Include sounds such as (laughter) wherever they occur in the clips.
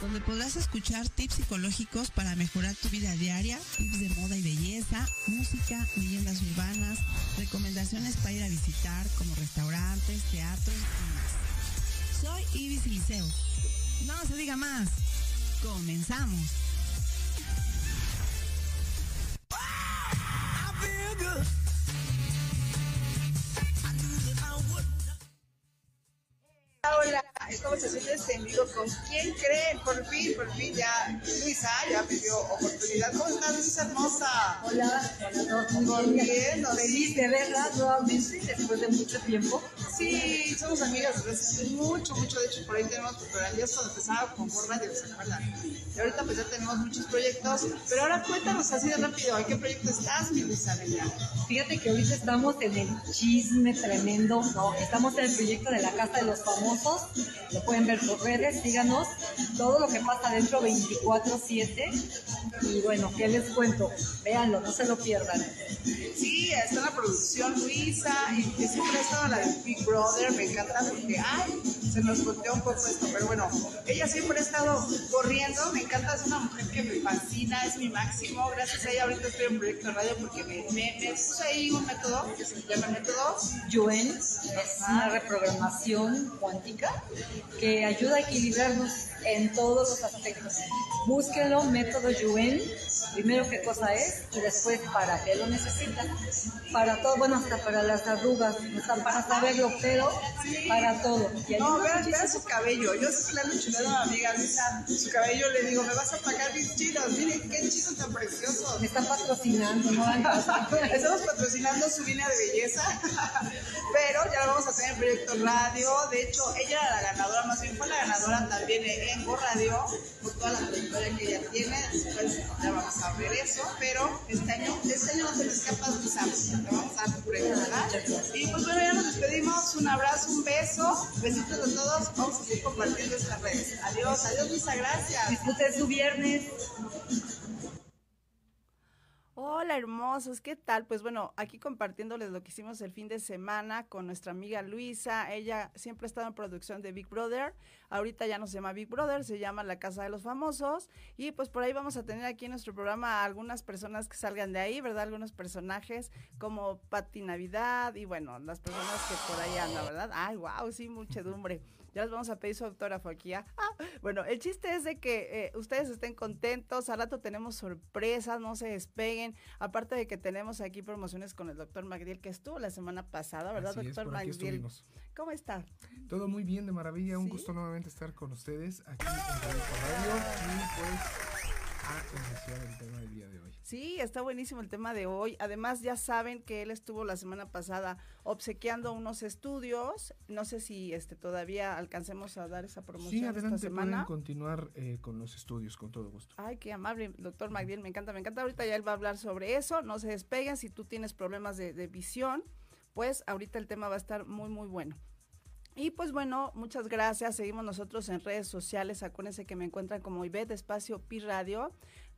donde podrás escuchar tips psicológicos para mejorar tu vida diaria, tips de moda y belleza, música, leyendas urbanas, recomendaciones para ir a visitar como restaurantes, teatros y más. Soy Ibis Liceo. No se diga más. Comenzamos. Ya Luisa ya me dio oportunidad. ¿Cómo estás, Luisa hermosa? Hola, hola a todos. Muy bien. Feliz de verla nuevamente después de mucho tiempo. Sí, somos amigas desde hace mucho, mucho. De hecho, por ahí tenemos fotografías cuando empezaba con por radio, ¿se acuerdan? Y ahorita pues ya tenemos muchos proyectos. Pero ahora cuéntanos así de rápido, ¿en qué proyecto estás, mi Luisa? Fíjate que ahorita estamos en el chisme tremendo, ¿no? Estamos en el proyecto de la Casa de los Famosos. Lo pueden ver por redes, síganos. Todo lo que pasa dentro 24-7. Y bueno, ¿qué les cuento? Véanlo, no se lo pierdan. Sí, está la producción Luisa y siempre ha estado la de Big Brother, me encanta porque, ay, se nos volteó un poco esto, pero bueno, ella siempre ha estado corriendo, me encanta, es una mujer que me fascina, es mi máximo, gracias a ella ahorita estoy en Proyecto Radio porque me, me, me puse ahí un método que se llama método Yuen es una reprogramación cuántica que ayuda a equilibrarnos en todos los aspectos. Búsquenlo, método Yuen, primero qué cosa es y después para qué lo necesitas. Para todo, bueno, hasta para las arrugas, está para saberlo, pero para todo. Y No, vean, vean su cabello. Yo siempre le ando chulando a mi amiga Luisa. Su cabello le digo, me vas a pagar mis chinos. Miren qué chinos tan preciosos. Me están patrocinando, ¿no? (laughs) Estamos patrocinando su línea de belleza, (laughs) pero ya la vamos a tener en Proyecto Radio. De hecho, ella era la ganadora, más bien fue la ganadora también en Go Radio, por toda la trayectoria que ella tiene. Después ya vamos a ver eso, pero este año, este año no te me escapas, Luisa. Te vamos a dar. Y pues bueno, ya nos despedimos. Un abrazo, un beso. Besitos a todos. Vamos a seguir compartiendo estas redes. Adiós, adiós, Luisa, gracias. Disfruten su viernes. Hola hermosos, ¿qué tal? Pues bueno, aquí compartiéndoles lo que hicimos el fin de semana con nuestra amiga Luisa. Ella siempre ha estado en producción de Big Brother. Ahorita ya no se llama Big Brother, se llama La Casa de los Famosos. Y pues por ahí vamos a tener aquí en nuestro programa a algunas personas que salgan de ahí, ¿verdad? Algunos personajes como Patti Navidad y bueno, las personas que por ahí andan, ¿verdad? Ay, wow, sí, muchedumbre. Ya les vamos a pedir su autógrafo aquí. ¿ah? Ah, bueno, el chiste es de que eh, ustedes estén contentos. Al rato tenemos sorpresas, no se despeguen. Aparte de que tenemos aquí promociones con el doctor Magdiel, que estuvo la semana pasada, ¿verdad, Así es, doctor por aquí Magdiel? estuvimos. ¿Cómo está? Todo muy bien, de maravilla. Un gusto nuevamente estar con ustedes aquí en Radio y pues a iniciar el tema del día de hoy. Sí, está buenísimo el tema de hoy. Además, ya saben que él estuvo la semana pasada obsequiando unos estudios. No sé si este todavía alcancemos a dar esa promoción Sí, esta adelante, pueden semana. continuar eh, con los estudios, con todo gusto. Ay, qué amable, doctor Magdiel, me encanta, me encanta. Ahorita ya él va a hablar sobre eso, no se despeguen. Si tú tienes problemas de, de visión, pues ahorita el tema va a estar muy, muy bueno. Y pues bueno, muchas gracias. Seguimos nosotros en redes sociales. Acuérdense que me encuentran como Ivette Espacio Pi Radio.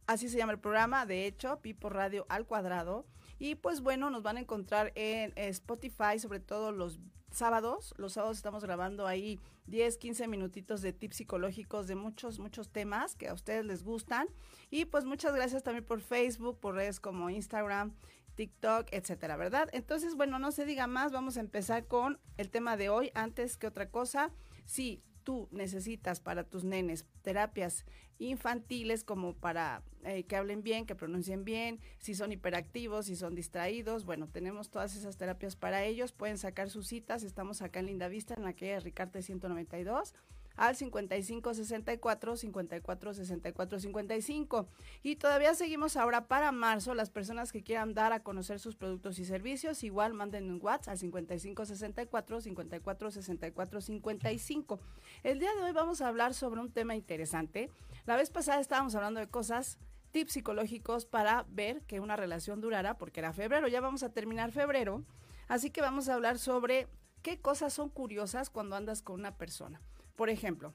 Así se llama el programa, de hecho, Pi por Radio al cuadrado. Y pues bueno, nos van a encontrar en Spotify, sobre todo los sábados. Los sábados estamos grabando ahí 10, 15 minutitos de tips psicológicos de muchos, muchos temas que a ustedes les gustan. Y pues muchas gracias también por Facebook, por redes como Instagram, TikTok, etcétera, ¿verdad? Entonces, bueno, no se diga más, vamos a empezar con el tema de hoy. Antes que otra cosa, si tú necesitas para tus nenes terapias infantiles como para eh, que hablen bien, que pronuncien bien, si son hiperactivos, si son distraídos, bueno, tenemos todas esas terapias para ellos, pueden sacar sus citas, estamos acá en Linda Vista, en la calle Ricarte 192 al 55 64 54 64 55. Y todavía seguimos ahora para marzo. Las personas que quieran dar a conocer sus productos y servicios, igual manden un WhatsApp al 55 64 54 64 55. El día de hoy vamos a hablar sobre un tema interesante. La vez pasada estábamos hablando de cosas tips psicológicos para ver que una relación durara, porque era febrero, ya vamos a terminar febrero, así que vamos a hablar sobre qué cosas son curiosas cuando andas con una persona. Por ejemplo,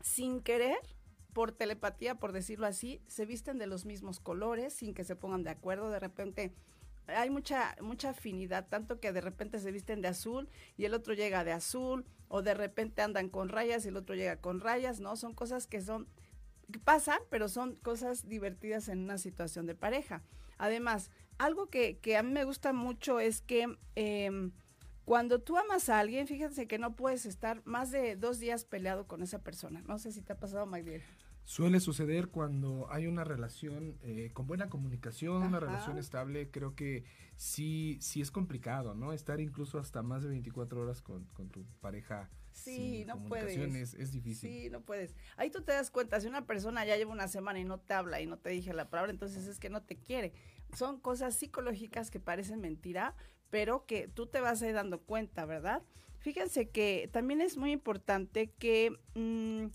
sin querer, por telepatía, por decirlo así, se visten de los mismos colores sin que se pongan de acuerdo, de repente hay mucha mucha afinidad, tanto que de repente se visten de azul y el otro llega de azul o de repente andan con rayas y el otro llega con rayas, ¿no? Son cosas que son pasan, pero son cosas divertidas en una situación de pareja. Además, algo que, que a mí me gusta mucho es que em, cuando tú amas a alguien, fíjense que no puedes estar más de dos días peleado con esa persona. No sé si te ha pasado, Magdiel. Suele suceder cuando hay una relación eh, con buena comunicación, una relación estable, creo que sí, sí es complicado, ¿no? Estar incluso hasta más de 24 horas con, con tu pareja. Sí, sin no puedes. Es, es difícil. Sí, no puedes. Ahí tú te das cuenta, si una persona ya lleva una semana y no te habla y no te dije la palabra, entonces es que no te quiere. Son cosas psicológicas que parecen mentira, pero que tú te vas a ir dando cuenta, ¿verdad? Fíjense que también es muy importante que mm,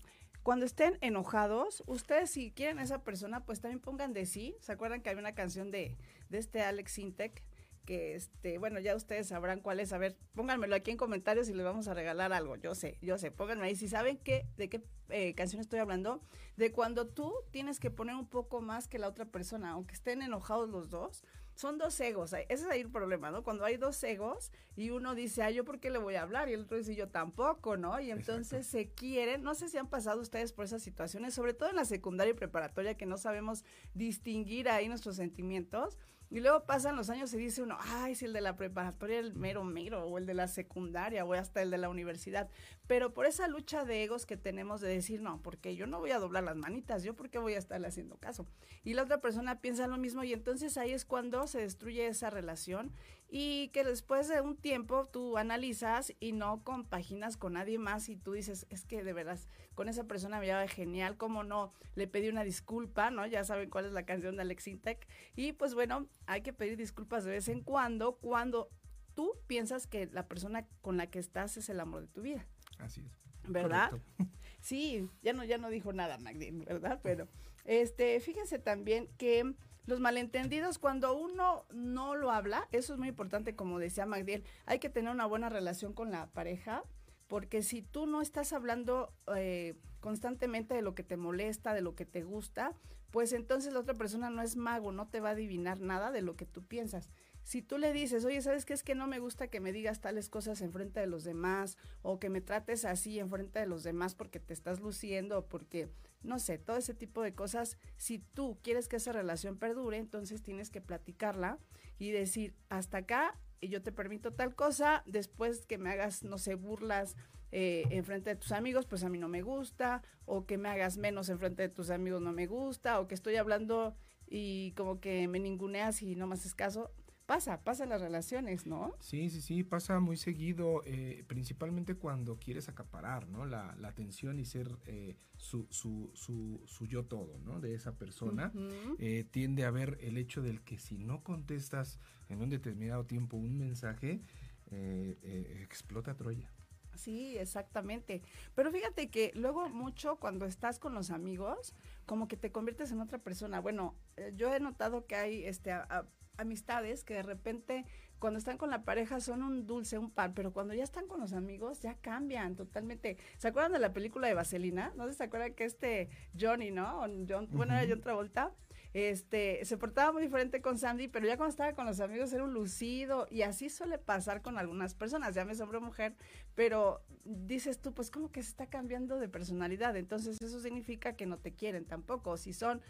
cuando estén enojados, ustedes si quieren a esa persona, pues también pongan de sí. ¿Se acuerdan que había una canción de, de este Alex Sintek? que este, bueno, ya ustedes sabrán cuál es. A ver, pónganmelo aquí en comentarios y les vamos a regalar algo. Yo sé, yo sé, pónganme ahí. Si saben qué, de qué eh, canción estoy hablando, de cuando tú tienes que poner un poco más que la otra persona, aunque estén enojados los dos. Son dos egos, ese es ahí el problema, ¿no? Cuando hay dos egos y uno dice, ah, yo por qué le voy a hablar, y el otro dice, yo tampoco, ¿no? Y entonces se quieren, no sé si han pasado ustedes por esas situaciones, sobre todo en la secundaria y preparatoria, que no sabemos distinguir ahí nuestros sentimientos. Y luego pasan los años y dice uno, ay, si el de la preparatoria el mero mero, o el de la secundaria, o hasta el de la universidad. Pero por esa lucha de egos que tenemos de decir, no, porque yo no voy a doblar las manitas, yo porque voy a estarle haciendo caso. Y la otra persona piensa lo mismo y entonces ahí es cuando se destruye esa relación y que después de un tiempo tú analizas y no compaginas con nadie más y tú dices, es que de veras, con esa persona me llevaba genial, cómo no, le pedí una disculpa, ¿no? Ya saben cuál es la canción de Alex Intec. Y pues bueno, hay que pedir disculpas de vez en cuando, cuando tú piensas que la persona con la que estás es el amor de tu vida. Así es. ¿Verdad? Correcto. Sí, ya no, ya no dijo nada, Magdalena, ¿verdad? Pero, este, fíjense también que los malentendidos, cuando uno no lo habla, eso es muy importante, como decía Magdiel, hay que tener una buena relación con la pareja, porque si tú no estás hablando eh, constantemente de lo que te molesta, de lo que te gusta, pues entonces la otra persona no es mago, no te va a adivinar nada de lo que tú piensas. Si tú le dices, oye, ¿sabes qué? Es que no me gusta que me digas tales cosas en frente de los demás o que me trates así en frente de los demás porque te estás luciendo o porque, no sé, todo ese tipo de cosas. Si tú quieres que esa relación perdure, entonces tienes que platicarla y decir, hasta acá y yo te permito tal cosa, después que me hagas, no sé, burlas eh, en frente de tus amigos, pues a mí no me gusta, o que me hagas menos en frente de tus amigos no me gusta, o que estoy hablando y como que me ninguneas y no me haces caso. Pasa, pasa en las relaciones, ¿no? Sí, sí, sí, pasa muy seguido, eh, principalmente cuando quieres acaparar, ¿no? La, la atención y ser eh, su, su, su, su yo todo, ¿no? De esa persona. Eh, tiende a haber el hecho del que si no contestas en un determinado tiempo un mensaje, eh, explota Troya. Sí, exactamente. Pero fíjate que luego mucho cuando estás con los amigos, como que te conviertes en otra persona. Bueno, yo he notado que hay este a- a- amistades que de repente cuando están con la pareja son un dulce, un pan, pero cuando ya están con los amigos ya cambian totalmente. ¿Se acuerdan de la película de Vaselina? ¿No se acuerdan que este Johnny, ¿no? John- bueno, era John Travolta. Este, se portaba muy diferente con Sandy, pero ya cuando estaba con los amigos era un lucido y así suele pasar con algunas personas, llames hombre o mujer, pero dices tú, pues como que se está cambiando de personalidad, entonces eso significa que no te quieren tampoco, si son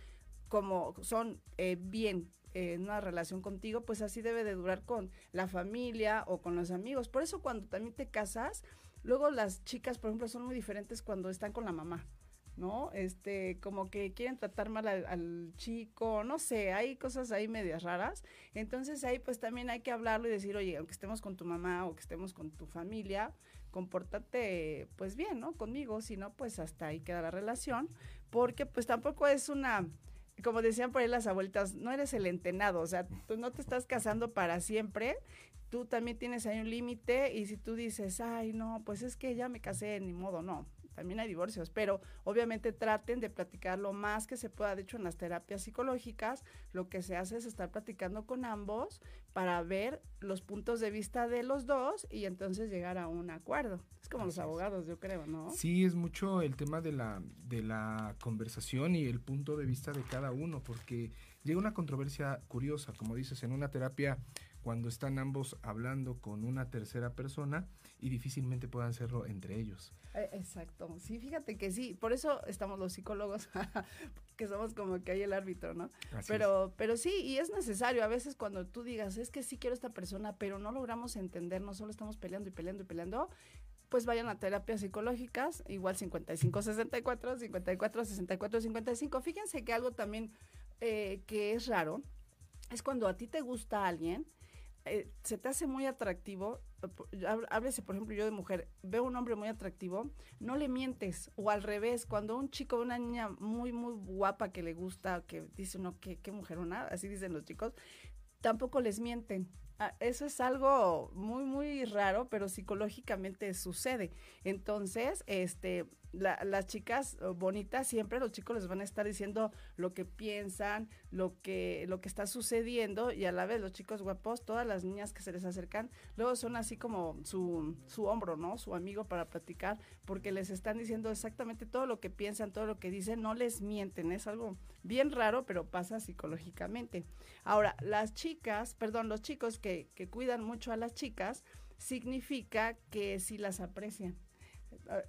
como son eh, bien eh, una relación contigo, pues así debe de durar con la familia o con los amigos. Por eso cuando también te casas, luego las chicas, por ejemplo, son muy diferentes cuando están con la mamá. ¿no? Este, como que quieren tratar mal al, al chico, no sé, hay cosas ahí medias raras. Entonces ahí pues también hay que hablarlo y decir, oye, aunque estemos con tu mamá o que estemos con tu familia, compórtate pues bien, ¿no? Conmigo, si no, pues hasta ahí queda la relación, porque pues tampoco es una, como decían por ahí las abuelitas, no eres el entenado, o sea, tú no te estás casando para siempre, tú también tienes ahí un límite y si tú dices, ay, no, pues es que ya me casé, ni modo, no. también hay divorcios, pero obviamente traten de platicar lo más que se pueda. De hecho, en las terapias psicológicas, lo que se hace es estar platicando con ambos para ver los puntos de vista de los dos y entonces llegar a un acuerdo. Es como los abogados, yo creo, ¿no? Sí, es mucho el tema de la, de la conversación y el punto de vista de cada uno, porque llega una controversia curiosa, como dices, en una terapia cuando están ambos hablando con una tercera persona y difícilmente puedan hacerlo entre ellos. Eh, exacto, sí, fíjate que sí, por eso estamos los psicólogos, (laughs) que somos como que hay el árbitro, ¿no? pero, pero sí, y es necesario, a veces cuando tú digas, es que sí quiero esta persona, pero no logramos entendernos, solo estamos peleando y peleando y peleando, pues vayan a terapias psicológicas, igual 55 64, 54 64 55. Fíjense que algo también eh, que es raro es cuando a ti te gusta alguien, eh, se te hace muy atractivo, háblese por ejemplo yo de mujer, veo un hombre muy atractivo, no le mientes, o al revés, cuando un chico una niña muy, muy guapa que le gusta, que dice uno, qué, qué mujerona, así dicen los chicos, tampoco les mienten. Ah, eso es algo muy, muy raro, pero psicológicamente sucede. Entonces, este, las chicas eh, bonitas siempre los chicos les van a estar diciendo lo que piensan, lo que, lo que está sucediendo y a la vez los chicos guapos, todas las niñas que se les acercan, luego son así como su, su hombro, ¿no? Su amigo para platicar, porque les están diciendo exactamente todo lo que piensan, todo lo que dicen, no les mienten, es algo bien raro, pero pasa psicológicamente. Ahora, las chicas, perdón, los chicos que, que cuidan mucho a las chicas, significa que sí las aprecian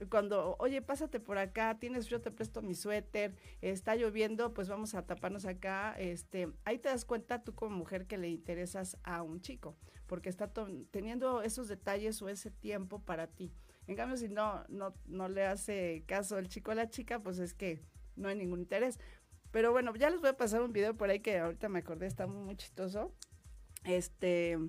cuando, oye, pásate por acá, tienes yo te presto mi suéter, está lloviendo, pues vamos a taparnos acá, este, ahí te das cuenta tú como mujer que le interesas a un chico, porque está teniendo esos detalles o ese tiempo para ti. En cambio, si no, no, no le hace caso el chico a la chica, pues es que no hay ningún interés. Pero bueno, ya les voy a pasar un video por ahí que ahorita me acordé, está muy, muy chistoso. Este,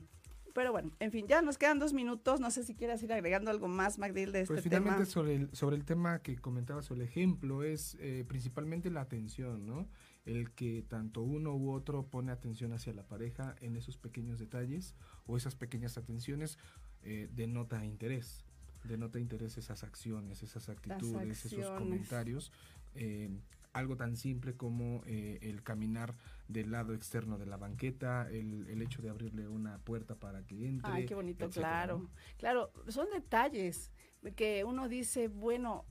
pero bueno, en fin, ya nos quedan dos minutos. No sé si quieras ir agregando algo más, Magdil, de este pues finalmente sobre el, sobre el tema que comentaba sobre el ejemplo, es eh, principalmente la atención, ¿no? El que tanto uno u otro pone atención hacia la pareja en esos pequeños detalles o esas pequeñas atenciones eh, denota interés. Denota interés esas acciones, esas actitudes, esos comentarios. Eh, algo tan simple como eh, el caminar del lado externo de la banqueta, el, el, hecho de abrirle una puerta para que entre. Ay, qué bonito, claro. Claro, son detalles que uno dice, bueno,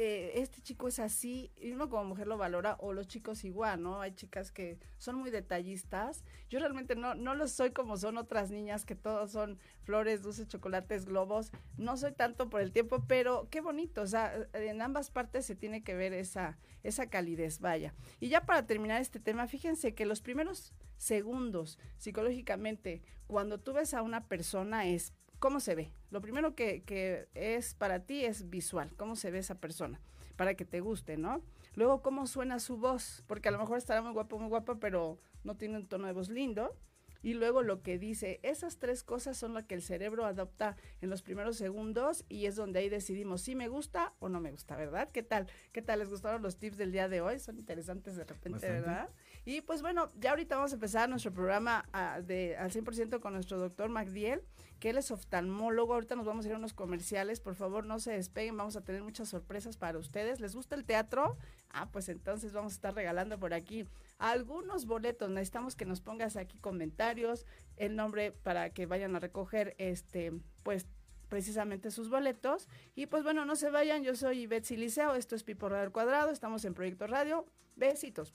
eh, este chico es así, y uno como mujer lo valora, o los chicos igual, ¿no? Hay chicas que son muy detallistas. Yo realmente no, no lo soy como son otras niñas, que todos son flores, dulces, chocolates, globos. No soy tanto por el tiempo, pero qué bonito. O sea, en ambas partes se tiene que ver esa, esa calidez, vaya. Y ya para terminar este tema, fíjense que los primeros segundos psicológicamente, cuando tú ves a una persona es ¿Cómo se ve? Lo primero que, es para ti es visual, cómo se ve esa persona, para que te guste, ¿no? Luego, cómo suena su voz, porque a lo mejor estará muy guapo, muy guapa, pero no tiene un tono de voz lindo. Y luego lo que dice, esas tres cosas son las que el cerebro adopta en los primeros segundos y es donde ahí decidimos si me gusta o no me gusta, ¿verdad? ¿Qué tal? ¿Qué tal? ¿Les gustaron los tips del día de hoy? Son interesantes de repente, ¿verdad? Y pues bueno, ya ahorita vamos a empezar nuestro programa ah, de, al 100% con nuestro doctor Magdiel que él es oftalmólogo. Ahorita nos vamos a ir a unos comerciales. Por favor, no se despeguen. Vamos a tener muchas sorpresas para ustedes. ¿Les gusta el teatro? Ah, pues entonces vamos a estar regalando por aquí algunos boletos. Necesitamos que nos pongas aquí comentarios, el nombre para que vayan a recoger este, pues precisamente sus boletos. Y pues bueno, no se vayan, yo soy Betsy Liceo, esto es Pipo Radio Cuadrado, estamos en Proyecto Radio. Besitos.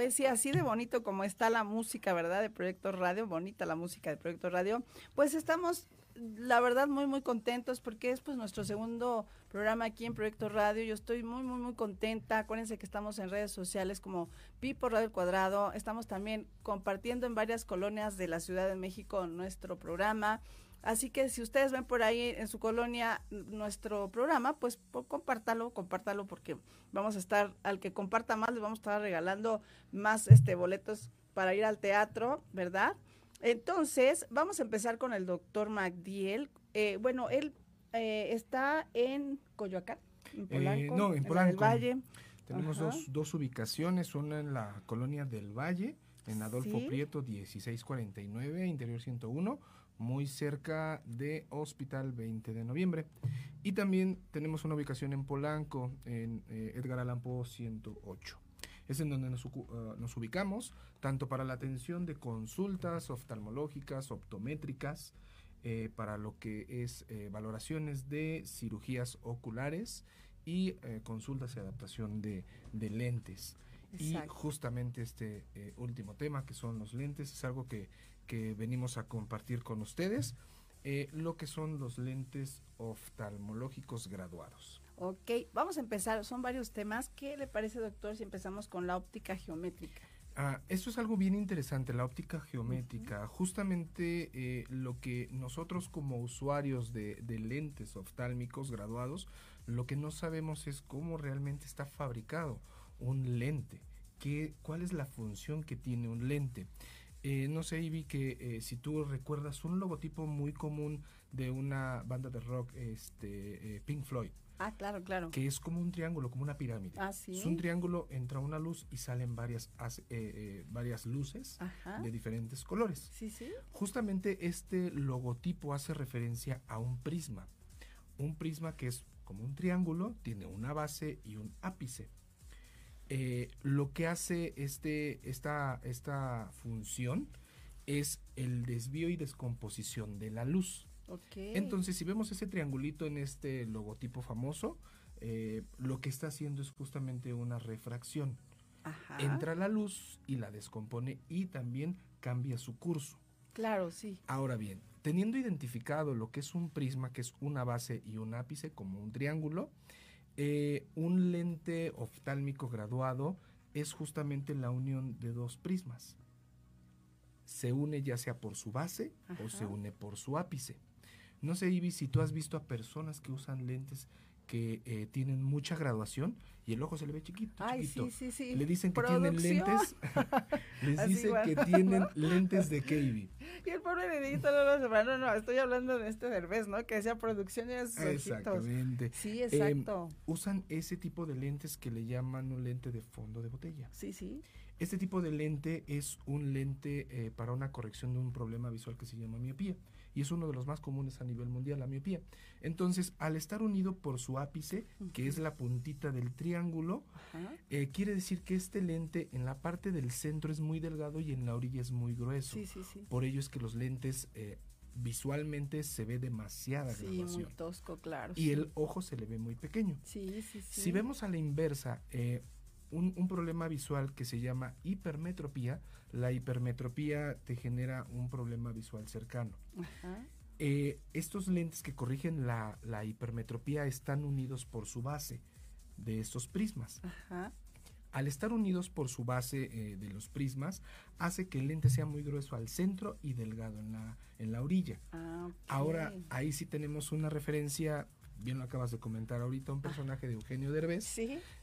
Pues sí, así de bonito como está la música, ¿verdad? De Proyecto Radio, bonita la música de Proyecto Radio. Pues estamos, la verdad, muy, muy contentos porque es pues nuestro segundo programa aquí en Proyecto Radio. Yo estoy muy, muy, muy contenta. Acuérdense que estamos en redes sociales como Pipo Radio El Cuadrado. Estamos también compartiendo en varias colonias de la Ciudad de México nuestro programa. Así que si ustedes ven por ahí en su colonia nuestro programa, pues compártalo, compártalo porque vamos a estar, al que comparta más, le vamos a estar regalando más este boletos para ir al teatro, ¿verdad? Entonces, vamos a empezar con el doctor Magdiel. Eh, bueno, él eh, está en Coyoacán, en Polanco, Eh, no, en la Polanco. del Valle. Tenemos dos, dos ubicaciones, una en la colonia del Valle, en Adolfo Sí. Prieto 1649, Interior 101, muy cerca de Hospital 20 de Noviembre. Y también tenemos una ubicación en Polanco, en eh, Edgar Allan Poe 108. Es en donde ah, nos ubicamos, tanto para la atención de consultas oftalmológicas, optométricas, eh, para lo que es eh, valoraciones de cirugías oculares y eh, consultas y adaptación de lentes. Y justamente este eh, último tema, que son los lentes, es algo que, que venimos a compartir con ustedes, eh, lo que son los lentes oftalmológicos graduados. Ok, vamos a empezar. Son varios temas. ¿Qué le parece, doctor, si empezamos con la óptica geométrica? Ah, esto es algo bien interesante, la óptica geométrica. Justamente eh, lo que nosotros como usuarios de, de lentes oftálmicos graduados, lo que no sabemos es cómo realmente está fabricado un lente. ¿Qué, ¿Cuál es la función que tiene un lente? Eh, no sé, Ivy, que eh, si tú recuerdas un logotipo muy común de una banda de rock, este, eh, Pink Floyd, Ah, claro, claro. que es como un triángulo, como una pirámide. Ah, sí. Es un triángulo, entra una luz y salen varias, as- varias luces Ajá. de diferentes colores. Sí, sí. Justamente este logotipo hace referencia a un prisma. Un prisma que es como un triángulo, tiene una base y un ápice. Eh, lo que hace este, esta, esta función es el desvío y descomposición de la luz. Entonces, si vemos ese triangulito en este logotipo famoso, eh, lo que está haciendo es justamente una refracción. Ajá. Entra la luz y la descompone y también cambia su curso. Claro, sí. Ahora bien, teniendo identificado lo que es un prisma, que es una base y un ápice, como un triángulo, eh, un lente oftálmico graduado es justamente la unión de dos prismas. Se une ya sea por su base o se une por su ápice. No sé, Ivy, si tú has visto a personas que usan lentes que eh, tienen mucha graduación y el ojo se le ve chiquito, Ay, chiquito. sí, sí, sí. Le dicen que Producción. tienen lentes, (laughs) les Así dicen que tienen lentes de Ivy. (laughs) Y el pobre dedito no lo sepa. No, no, estoy hablando de este Derbez, ¿no? Que decía producción y de sus ojitos. Exactamente. Sí, Em, exacto. usan ese tipo de lentes que le llaman un lente de fondo de botella. sí, sí. Este tipo de lente es un lente eh, para una corrección de un problema visual que se llama miopía y es uno de los más comunes a nivel mundial, la miopía. Entonces, al estar unido por su ápice, que es la puntita del triángulo, eh, quiere decir que este lente en la parte del centro es muy delgado y en la orilla es muy grueso. Por ello es que los lentes eh, visualmente se ve demasiada sí, muy tosco, claro. Y el ojo se le ve muy pequeño. Sí, sí, sí. Si vemos a la inversa, eh, un, un, problema visual que se llama hipermetropía, la hipermetropía te genera un problema visual cercano. Eh, estos lentes que corrigen la, hipermetropía están unidos por su base de estos prismas. Al estar unidos por su base eh, de los prismas, hace que el lente sea muy grueso al centro y delgado en la, en la orilla. Ah, Ahora, ahí sí tenemos una referencia, bien lo acabas de comentar ahorita, un personaje de Eugenio Derbez,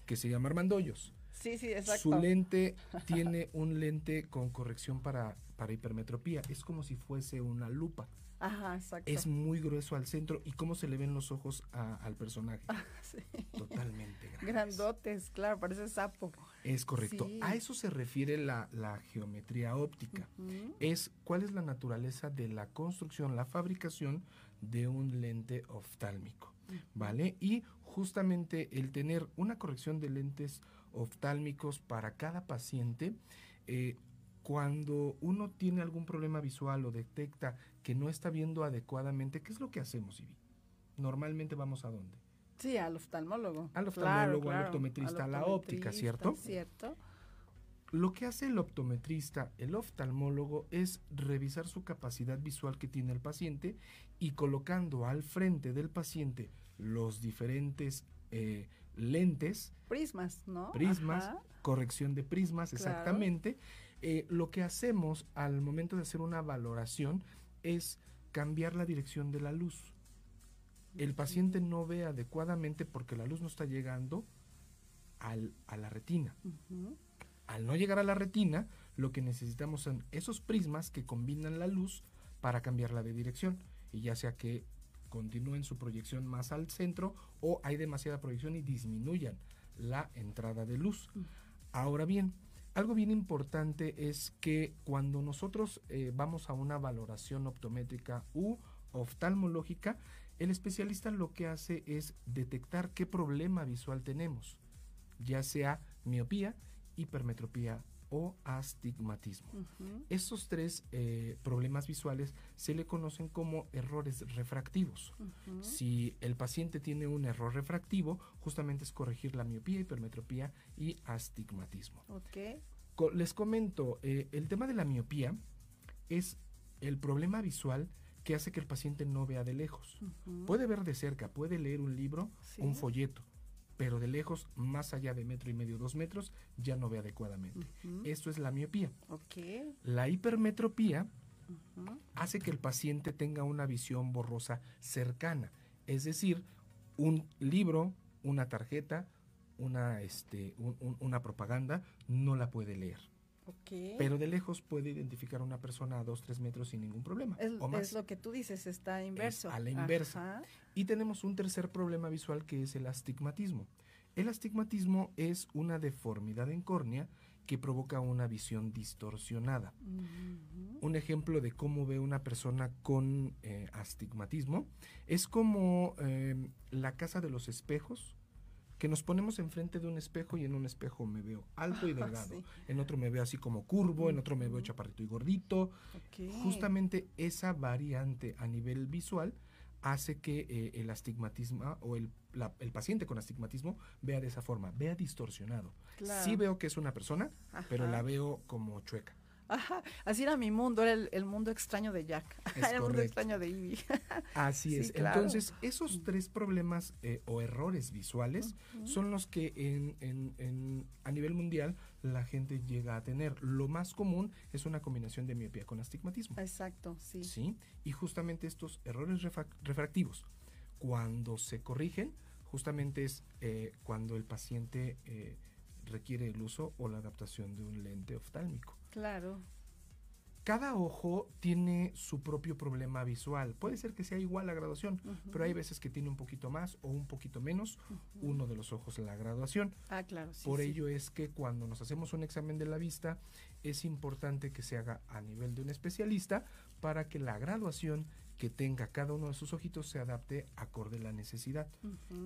que se llama Armando Hoyos. Sí, sí, exacto. Su lente (laughs) tiene un lente con corrección para, para hipermetropía. Es como si fuese una lupa. Ajá, exacto. Es muy grueso al centro y cómo se le ven los ojos al personaje. Ah, (laughs) sí. Totalmente grandes. Grandotes, claro, parece sapo. Es correcto. A eso se refiere la, geometría óptica. Es cuál es la naturaleza de la construcción, la fabricación de un lente oftálmico. ¿Vale? Y justamente el tener una corrección de lentes oftálmicos para cada paciente, eh, cuando uno tiene algún problema visual o detecta que no está viendo adecuadamente, ¿qué es lo que hacemos, Ivy? Normalmente vamos a dónde? Sí, al oftalmólogo. Al oftalmólogo, al, optometrista, a la óptica, ¿cierto? Cierto. Lo que hace el optometrista, el oftalmólogo, es revisar su capacidad visual que tiene el paciente y colocando al frente del paciente los diferentes eh, lentes. Prismas, ¿no? Prismas, corrección de prismas, exactamente. Eh, lo que hacemos al momento de hacer una valoración es cambiar la dirección de la luz. El paciente no ve adecuadamente porque la luz no está llegando al, a la retina. Al no llegar a la retina, lo que necesitamos son esos prismas que combinan la luz para cambiarla de dirección. Y ya sea que continúen su proyección más al centro o hay demasiada proyección y disminuyan la entrada de luz. Ahora bien, algo bien importante es que cuando nosotros eh, vamos a una valoración optométrica u oftalmológica, el especialista lo que hace es detectar qué problema visual tenemos, ya sea miopía, hipermetropía o astigmatismo. Estos tres eh, problemas visuales se le conocen como errores refractivos. Si el paciente tiene un error refractivo, justamente es corregir la miopía, hipermetropía y astigmatismo. les comento, eh, el tema de la miopía es el problema visual que hace que el paciente no vea de lejos. Puede ver de cerca, puede leer un libro, un folleto, pero de lejos, más allá de metro y medio, dos metros, ya no ve adecuadamente. Esto es la miopía. La hipermetropía hace que el paciente tenga una visión borrosa cercana, es decir, un libro, una tarjeta, una, este, una propaganda, no la puede leer. Pero de lejos puede identificar a una persona a dos, tres metros sin ningún problema. Es, es lo que tú dices, está inverso. a la inversa. Y tenemos un tercer problema visual que es el astigmatismo. El astigmatismo es una deformidad en córnea que provoca una visión distorsionada. Un ejemplo de cómo ve una persona con eh, astigmatismo es como em, la casa de los espejos que nos ponemos enfrente de un espejo y en un espejo me veo alto y (laughs) delgado, en otro me veo así como curvo, en otro me veo chaparrito y gordito. Justamente esa variante a nivel visual hace que eh, el astigmatismo o el, el, paciente con astigmatismo vea de esa forma, vea distorsionado. Sí veo que es una persona, pero la veo como chueca. Ajá, así era mi mundo, era el, mundo extraño de Jack, (laughs) el mundo extraño de Ivy. (laughs) así es. Entonces, esos tres problemas eh, o errores visuales son los que en, en, en, a nivel mundial la gente llega a tener. Lo más común es una combinación de miopía con astigmatismo. Exacto, sí. Sí, y justamente estos errores refractivos, cuando se corrigen, justamente es eh, cuando el paciente eh, requiere el uso o la adaptación de un lente oftálmico. Claro. cada ojo tiene su propio problema visual. Puede ser que sea igual la graduación, pero hay veces que tiene un poquito más o un poquito menos uno de los ojos en la graduación. Ah, claro. Por ello es que cuando nos hacemos un examen de la vista, es importante que se haga a nivel de un especialista para que la graduación que tenga cada uno de sus ojitos se adapte acorde a la necesidad.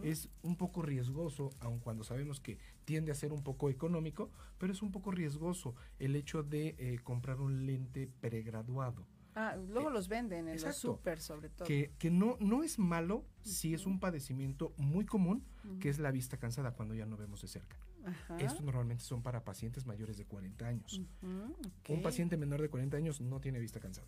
Es un poco riesgoso, aun cuando sabemos que tiende a ser un poco económico, pero es un poco riesgoso el hecho de eh, comprar un lente pregraduado. Ah, luego los venden en los super sobre todo. Que, que no, no es malo si es un padecimiento muy común, que es la vista cansada cuando ya no vemos de cerca. Esto normalmente son para pacientes mayores de 40 años. Un paciente menor de 40 años no tiene vista cansada.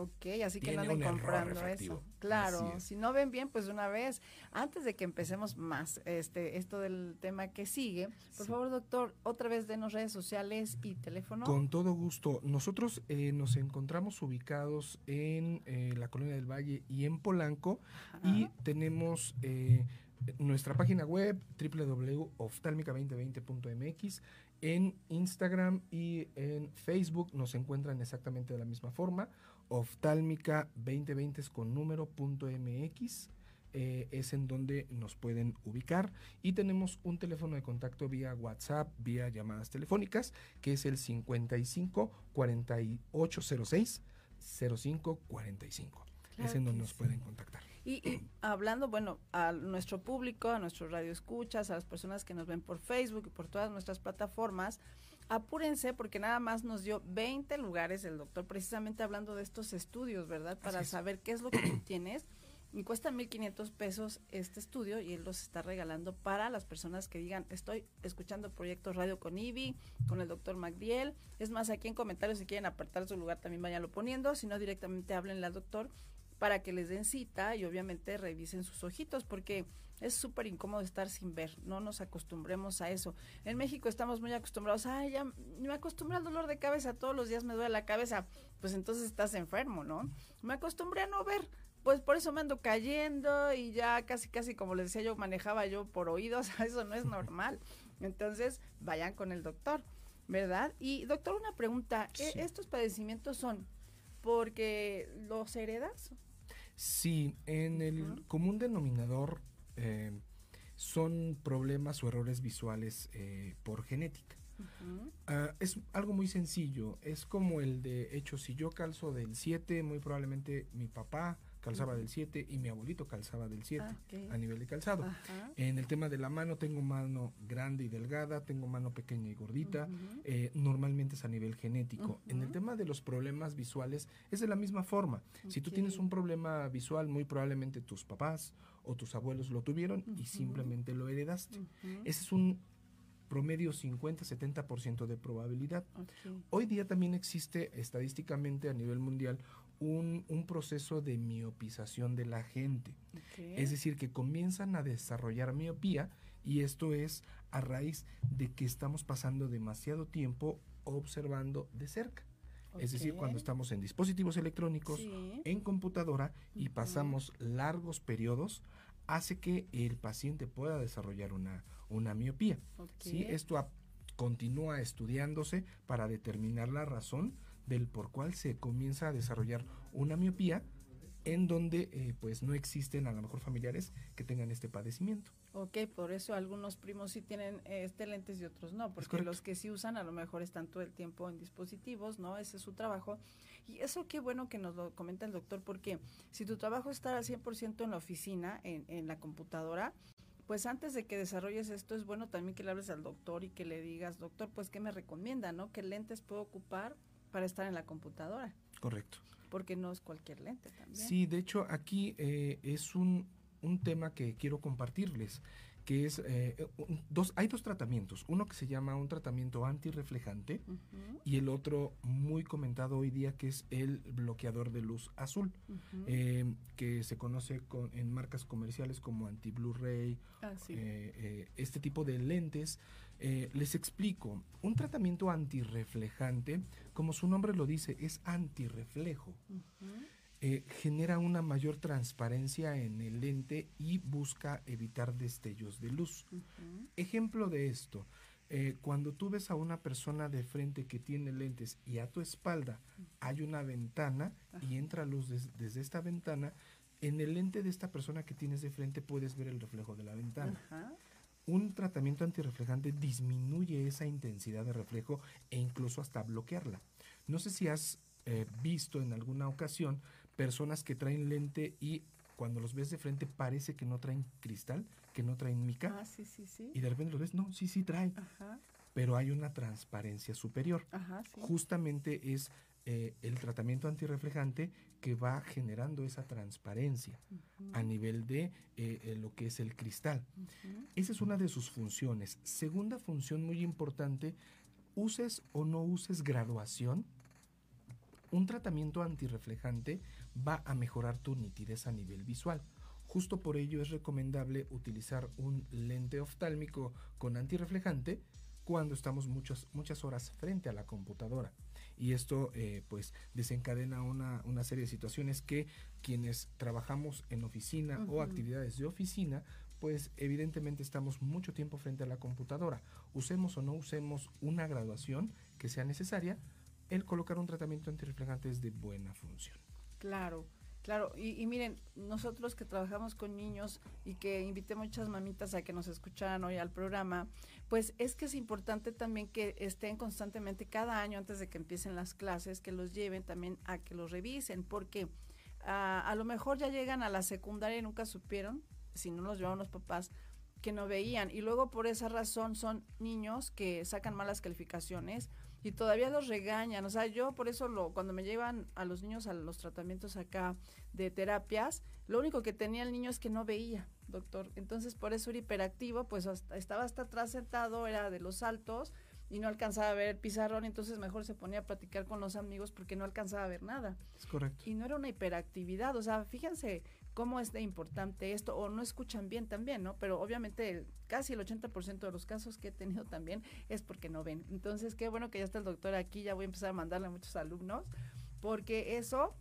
Ok, así que no anden comprando eso. Claro, si no ven bien, pues una vez, antes de que empecemos más este esto del tema que sigue, por favor, doctor, otra vez denos redes sociales y teléfono. Con todo gusto. Nosotros eh, nos encontramos ubicados en eh, la Colonia del Valle y en Polanco y tenemos eh, nuestra página web www.oftalmica2020.mx en Instagram y en Facebook. Nos encuentran exactamente de la misma forma oftálmica 2020 con número punto mx. Eh, es en donde nos pueden ubicar y tenemos un teléfono de contacto vía WhatsApp, vía llamadas telefónicas, que es el 55 4806 0545. es en donde nos pueden contactar. Y, y, hablando, bueno, a nuestro público, a nuestros radioescuchas, a las personas que nos ven por Facebook y por todas nuestras plataformas, apúrense porque nada más nos dio 20 lugares el doctor, precisamente hablando de estos estudios, ¿verdad? Para saber qué es lo que tú (coughs) tienes. Y cuesta 1.500 pesos este estudio y él los está regalando para las personas que digan, estoy escuchando Proyecto Radio con Ivy, con el doctor Magdiel. Es más, aquí en comentarios si quieren apartar su lugar también váyanlo poniendo, si no directamente háblenle al doctor para que les den cita y obviamente revisen sus ojitos porque es súper incómodo estar sin ver, no nos acostumbremos a eso. En México estamos muy acostumbrados, ay, ya me acostumbré al dolor de cabeza, todos los días me duele la cabeza, pues entonces estás enfermo, ¿no? Me acostumbré a no ver, pues por eso me ando cayendo y ya casi, casi como les decía yo, manejaba yo por oídos, (laughs) eso no es normal. Entonces, vayan con el doctor, ¿verdad? Y doctor, una pregunta, ¿e-, ¿estos padecimientos son porque los heredas? Sí, en el común denominador eh, son problemas o errores visuales eh, por genética. Ah, es algo muy sencillo, es como el de hecho, si yo calzo del 7, muy probablemente mi papá calzaba del 7 y mi abuelito calzaba del 7 ah, a nivel de calzado. En el tema de la mano tengo mano grande y delgada, tengo mano pequeña y gordita, eh, normalmente es a nivel genético. En el tema de los problemas visuales es de la misma forma. Si tú tienes un problema visual, muy probablemente tus papás o tus abuelos lo tuvieron y simplemente lo heredaste. Ese es un promedio 50-70% de probabilidad. Hoy día también existe estadísticamente a nivel mundial un, un proceso de miopización de la gente. Es decir, que comienzan a desarrollar miopía y esto es a raíz de que estamos pasando demasiado tiempo observando de cerca. Es decir, cuando estamos en dispositivos electrónicos, en computadora y pasamos largos periodos, hace que el paciente pueda desarrollar una, una miopía. ¿sí? Esto continúa estudiándose para determinar la razón del por cual se comienza a desarrollar una miopía en donde eh, pues no existen a lo mejor familiares que tengan este padecimiento. Ok, por eso algunos primos sí tienen este lentes y otros no, porque los que sí usan a lo mejor están todo el tiempo en dispositivos, ¿no? Ese es su trabajo. Y eso qué bueno que nos lo comenta el doctor, porque si tu trabajo está al 100% en la oficina, en, en la computadora, pues antes de que desarrolles esto es bueno también que le hables al doctor y que le digas, doctor, pues qué me recomienda, ¿no? ¿Qué lentes puedo ocupar para estar en la computadora. Correcto. Porque no es cualquier lente también. Sí, de hecho aquí eh, es un, un tema que quiero compartirles que es eh, dos hay dos tratamientos uno que se llama un tratamiento antirreflejante y el otro muy comentado hoy día que es el bloqueador de luz azul eh, que se conoce con, en marcas comerciales como anti Blu-ray ah, este tipo de lentes eh, les explico, un tratamiento antirreflejante, como su nombre lo dice, es antirreflejo. Eh, genera una mayor transparencia en el lente y busca evitar destellos de luz. Ejemplo de esto, Eh, cuando tú ves a una persona de frente que tiene lentes y a tu espalda hay una ventana y entra luz desde esta ventana, en el lente de esta persona que tienes de frente puedes ver el reflejo de la ventana. Un tratamiento antirreflejante disminuye esa intensidad de reflejo e incluso hasta bloquearla. No sé si has eh, visto en alguna ocasión personas que traen lente y cuando los ves de frente parece que no traen cristal, que no traen mica. Ah, sí, sí, sí. Y de repente los ves, no, sí, sí traen. Ajá. Pero hay una transparencia superior. Ajá, sí. Justamente es eh, el tratamiento antirreflejante que va generando esa transparencia a nivel de eh, lo que es el cristal. Esa es una de sus funciones. Segunda función muy importante, uses o no uses graduación, un tratamiento antirreflejante va a mejorar tu nitidez a nivel visual. Justo por ello es recomendable utilizar un lente oftálmico con antirreflejante cuando estamos muchas, muchas horas frente a la computadora. Y esto eh, pues desencadena una, serie de situaciones que quienes trabajamos en oficina o actividades de oficina pues evidentemente estamos mucho tiempo frente a la computadora. Usemos o no usemos una graduación que sea necesaria, el colocar un tratamiento antirreflejante es de buena función. Claro. Claro, y, miren, nosotros que trabajamos con niños y que invité muchas mamitas a que nos escucharan hoy al programa, pues es que es importante también que estén constantemente cada año antes de que empiecen las clases, que los lleven también a que los revisen, porque ah, a lo mejor ya llegan a la secundaria y nunca supieron, si no los llevaban los papás, que no veían. Y luego por esa razón son niños que sacan malas calificaciones y todavía los regañan. O sea, yo por eso lo, cuando me llevan a los niños a los tratamientos acá de terapias, lo único que tenía el niño es que no veía, doctor. Entonces por eso era hiperactivo, pues estaba hasta atrás sentado, era de los altos y no alcanzaba a ver el pizarrón, entonces mejor se ponía a platicar con los amigos porque no alcanzaba a ver nada. Es correcto. Y no era una hiperactividad, o sea, fíjense cómo es de importante esto, o no escuchan bien también, ¿no? Pero obviamente casi el 80% de los casos que he tenido también es porque no ven. Entonces, qué bueno que ya está el doctor aquí, ya voy a empezar a mandarle a muchos alumnos, porque eso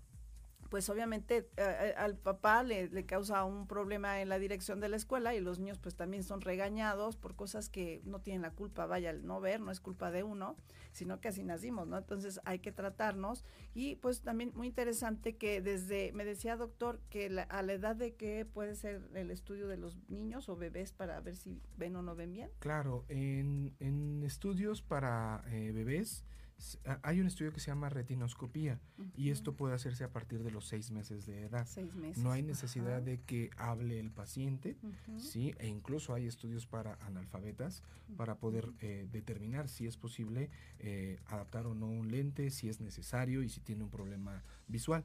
pues obviamente eh, eh, al papá le, le, causa un problema en la dirección de la escuela y los niños pues también son regañados por cosas que no tienen la culpa, vaya, el no ver no es culpa de uno, sino que así nacimos, ¿no? Entonces hay que tratarnos y pues también muy interesante que desde, me decía doctor, que a la edad de que puede ser el estudio de los niños o bebés para ver si ven o no ven bien. Claro, en, en estudios para eh, bebés, hay un estudio que se llama retinoscopía y esto puede hacerse a partir de los seis meses de edad. No hay necesidad de que hable el paciente, sí, e incluso hay estudios para analfabetas para poder eh, determinar si es posible eh, adaptar o no un lente, si es necesario y si tiene un problema visual.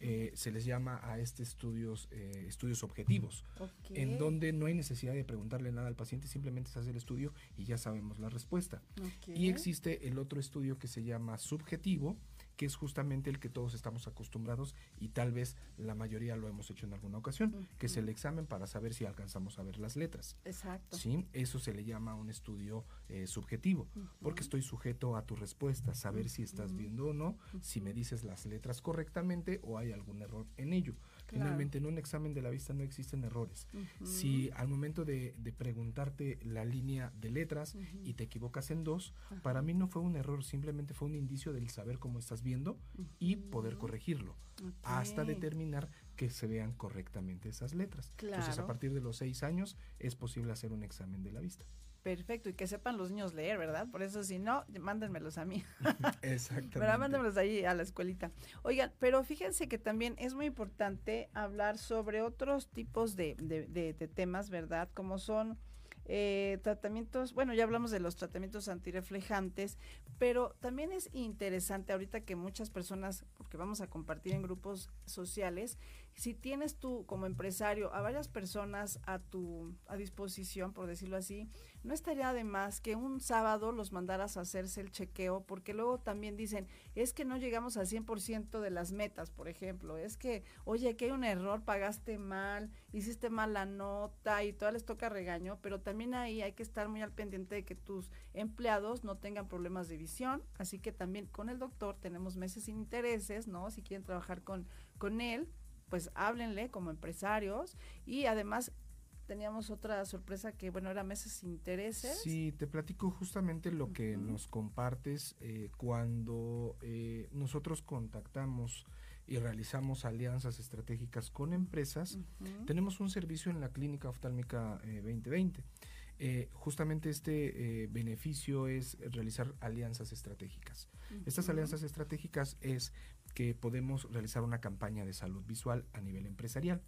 Eh, se les llama a estos estudios estudios objetivos, en donde no hay necesidad de preguntarle nada al paciente, simplemente se hace el estudio y ya sabemos la respuesta. Y existe el otro estudio que se llama subjetivo, que es justamente el que todos estamos acostumbrados y tal vez la mayoría lo hemos hecho en alguna ocasión, que es el examen para saber si alcanzamos a ver las letras. Exacto. ¿Sí? Eso se le llama un estudio eh, subjetivo, porque estoy sujeto a tu respuesta, saber si estás viendo o no, si me dices las letras correctamente o hay algún error en ello. Finalmente, en un examen de la vista no existen errores. Si al momento de, preguntarte la línea de letras y te equivocas en dos, para mí no fue un error, simplemente fue un indicio del saber cómo estás viendo y poder corregirlo, hasta determinar que se vean correctamente esas letras. Entonces, a partir de los seis años es posible hacer un examen de la vista. Perfecto, y que sepan los niños leer, ¿verdad? Por eso, si no, mándenmelos a mí. (laughs) Exactamente. Pero mándenmelos ahí a la escuelita. Oigan, pero fíjense que también es muy importante hablar sobre otros tipos de, de, de temas, ¿verdad? Como son eh, tratamientos, bueno, ya hablamos de los tratamientos antireflejantes, pero también es interesante ahorita que muchas personas, porque vamos a compartir en grupos sociales, si tienes tú como empresario a varias personas a tu a disposición, por decirlo así, no estaría de más que un sábado los mandaras a hacerse el chequeo, porque luego también dicen, es que no llegamos al 100% de las metas, por ejemplo, es que, oye, que hay un error, pagaste mal, hiciste mal la nota y todo les toca regaño, pero también ahí hay que estar muy al pendiente de que tus empleados no tengan problemas de visión, así que también con el doctor tenemos meses sin intereses, ¿no? Si quieren trabajar con, con él, pues háblenle como empresarios y además teníamos otra sorpresa que, bueno, era meses sin intereses. Sí, te platico justamente lo que nos compartes eh, cuando eh, nosotros contactamos y realizamos alianzas estratégicas con empresas. Tenemos un servicio en la Clínica Oftálmica 2020. Eh, justamente este beneficio es realizar alianzas estratégicas. Estas alianzas estratégicas es que podemos realizar una campaña de salud visual a nivel empresarial.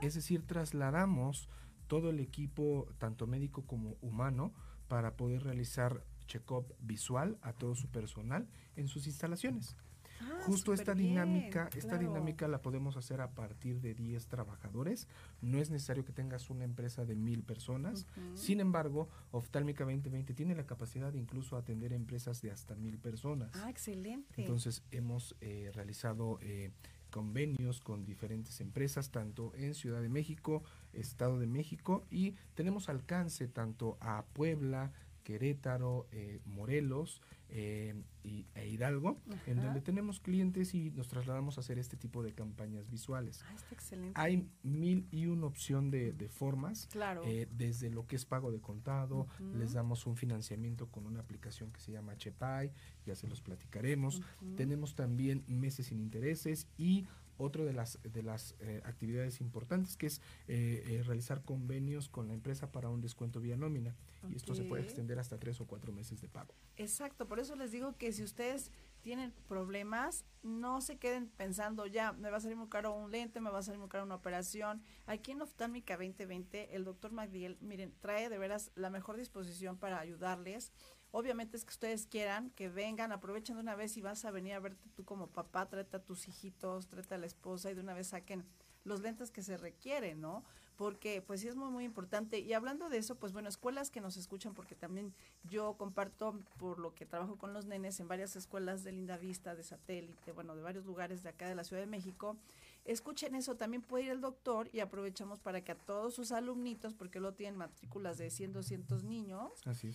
Es decir, trasladamos todo el equipo, tanto médico como humano, para poder realizar check-up visual a todo su personal en sus instalaciones. Ah, Justo esta dinámica, esta dinámica la podemos hacer a partir de 10 trabajadores. No es necesario que tengas una empresa de mil personas. Sin embargo, Oftálmica 2020 tiene la capacidad de incluso atender empresas de hasta mil personas. Ah, excelente. Entonces hemos eh, realizado eh, convenios con diferentes empresas, tanto en Ciudad de México, Estado de México, y tenemos alcance tanto a Puebla, Querétaro, eh, Morelos eh, y, e Hidalgo, en donde tenemos clientes y nos trasladamos a hacer este tipo de campañas visuales. Ah, está excelente. Hay mil y una opción de, formas, claro. Eh, desde lo que es pago de contado, les damos un financiamiento con una aplicación que se llama Chepay, ya se los platicaremos. Tenemos también meses sin intereses y otra de las, de las eh, actividades importantes que es eh, eh, realizar convenios con la empresa para un descuento vía nómina. Y esto se puede extender hasta tres o cuatro meses de pago. Exacto, por eso les digo que si ustedes tienen problemas, no se queden pensando, ya, me va a salir muy caro un lente, me va a salir muy caro una operación. Aquí en Oftálmica 2020, el doctor Magdiel, miren, trae de veras la mejor disposición para ayudarles. Obviamente es que ustedes quieran que vengan, aprovechen de una vez y vas a venir a verte tú como papá, trata a tus hijitos, trata a la esposa y de una vez saquen los lentes que se requieren, ¿no? Porque pues sí es muy, muy importante. Y hablando de eso, pues bueno, escuelas que nos escuchan, porque también yo comparto por lo que trabajo con los nenes en varias escuelas de Linda Vista, de satélite, bueno, de varios lugares de acá de la Ciudad de México escuchen eso, también puede ir el doctor y aprovechamos para que a todos sus alumnitos, porque lo tienen matrículas de 100, 200 niños,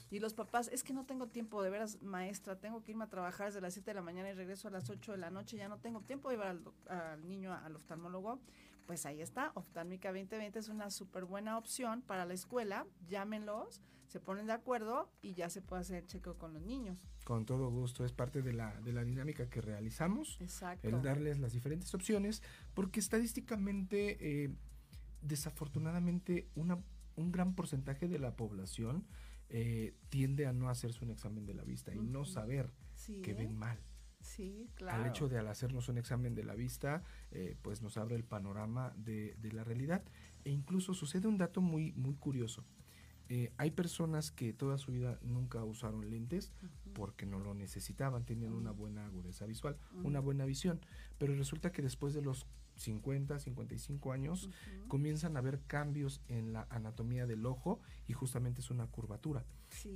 y los papás, es que no tengo tiempo, de veras, maestra, tengo que irme a trabajar desde las 7 de la mañana y regreso a las 8 de la noche, ya no tengo tiempo de llevar al, al niño al oftalmólogo, pues ahí está, Oftálmica 2020 es una súper buena opción para la escuela, llámenlos, se ponen de acuerdo y ya se puede hacer el chequeo con los niños. Con todo gusto, es parte de la, de la dinámica que realizamos. Exacto. El darles las diferentes opciones, porque estadísticamente, eh, desafortunadamente, una, un gran porcentaje de la población eh, tiende a no hacerse un examen de la vista y no saber que ven mal. Sí, claro. Al hecho de al hacernos un examen de la vista, eh, pues nos abre el panorama de, de, la realidad. E incluso sucede un dato muy, muy curioso. Eh, hay personas que toda su vida nunca usaron lentes porque no lo necesitaban, tenían una buena agudeza visual, una buena visión, pero resulta que después de los 50, 55 años comienzan a haber cambios en la anatomía del ojo y justamente es una curvatura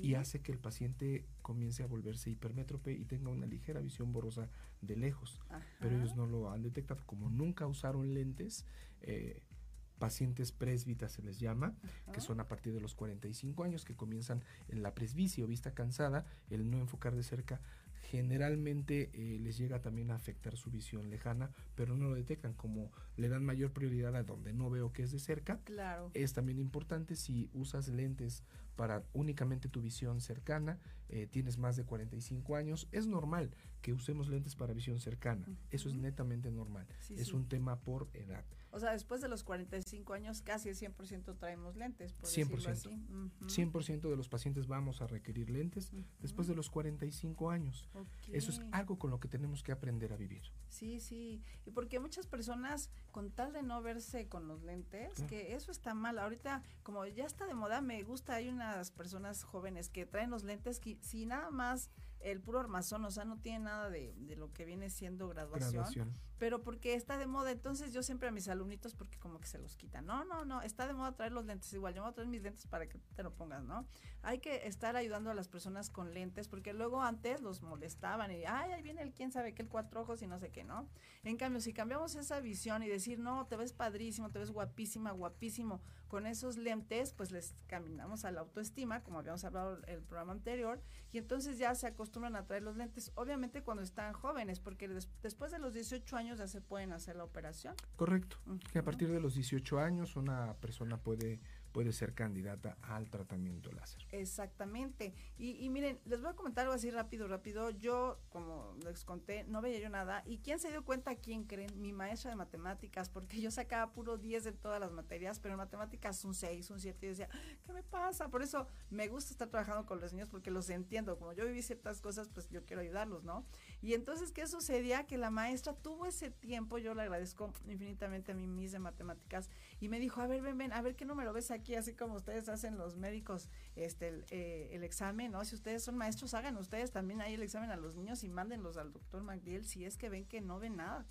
y hace que el paciente comience a volverse hipermétrope y tenga una ligera visión borrosa de lejos, pero ellos no lo han detectado. Como nunca usaron lentes. Eh, pacientes presbitas se les llama, que son a partir de los 45 años, que comienzan en la presbicia o vista cansada, el no enfocar de cerca, generalmente eh, les llega también a afectar su visión lejana, pero no lo detectan, como le dan mayor prioridad a donde no veo que es de cerca. Claro. Es también importante si usas lentes para únicamente tu visión cercana, eh, tienes más de 45 años, es normal que usemos lentes para visión cercana, eso es netamente normal, es un tema por edad. O sea, después de los 45 años, casi el 100% traemos lentes, por 100%. Decirlo así. 100% de los pacientes vamos a requerir lentes después de los 45 años. Eso es algo con lo que tenemos que aprender a vivir. Sí, sí. Y porque muchas personas, con tal de no verse con los lentes, que eso está mal. Ahorita, como ya está de moda, me gusta, hay unas personas jóvenes que traen los lentes que si nada más el puro armazón, o sea, no tiene nada de, de lo que viene siendo graduación, pero porque está de moda, entonces yo siempre a mis alumnitos, porque como que se los quitan, no, no, no, está de moda traer los lentes igual, yo voy a traer mis lentes para que te lo pongas, ¿no? Hay que estar ayudando a las personas con lentes, porque luego antes los molestaban y, ay, ahí viene el quién sabe qué, el cuatro ojos y no sé qué, ¿no? En cambio, si cambiamos esa visión y decir, no, te ves padrísimo, te ves guapísima, guapísimo, con esos lentes, pues les caminamos a la autoestima, como habíamos hablado el programa anterior, y entonces ya se acostumbran a traer los lentes, obviamente cuando están jóvenes, porque después de los 18 años ya se pueden hacer la operación. Correcto, que a partir de los 18 años una persona puede puede ser candidata al tratamiento láser. Exactamente. Y, y, miren, les voy a comentar algo así rápido, rápido. Yo, como les conté, no veía yo nada. ¿Y quién se dio cuenta? ¿Quién creen? Mi maestra de matemáticas, porque yo sacaba puro 10 de todas las materias, pero en matemáticas un 6, un 7. Y decía, ¿qué me pasa? Por eso me gusta estar trabajando con los niños porque los entiendo. Como yo viví ciertas cosas, pues yo quiero ayudarlos, ¿no? Y entonces, ¿qué sucedía? Que la maestra tuvo ese tiempo, yo le agradezco infinitamente a mi mis de matemáticas, y me dijo, a ver, ven, ven, a ver qué número ves aquí, así como ustedes hacen los médicos este el, eh, el, examen, ¿no? Si ustedes son maestros, hagan ustedes también ahí el examen a los niños y mándenlos al doctor McDill si es que ven que no ven nada.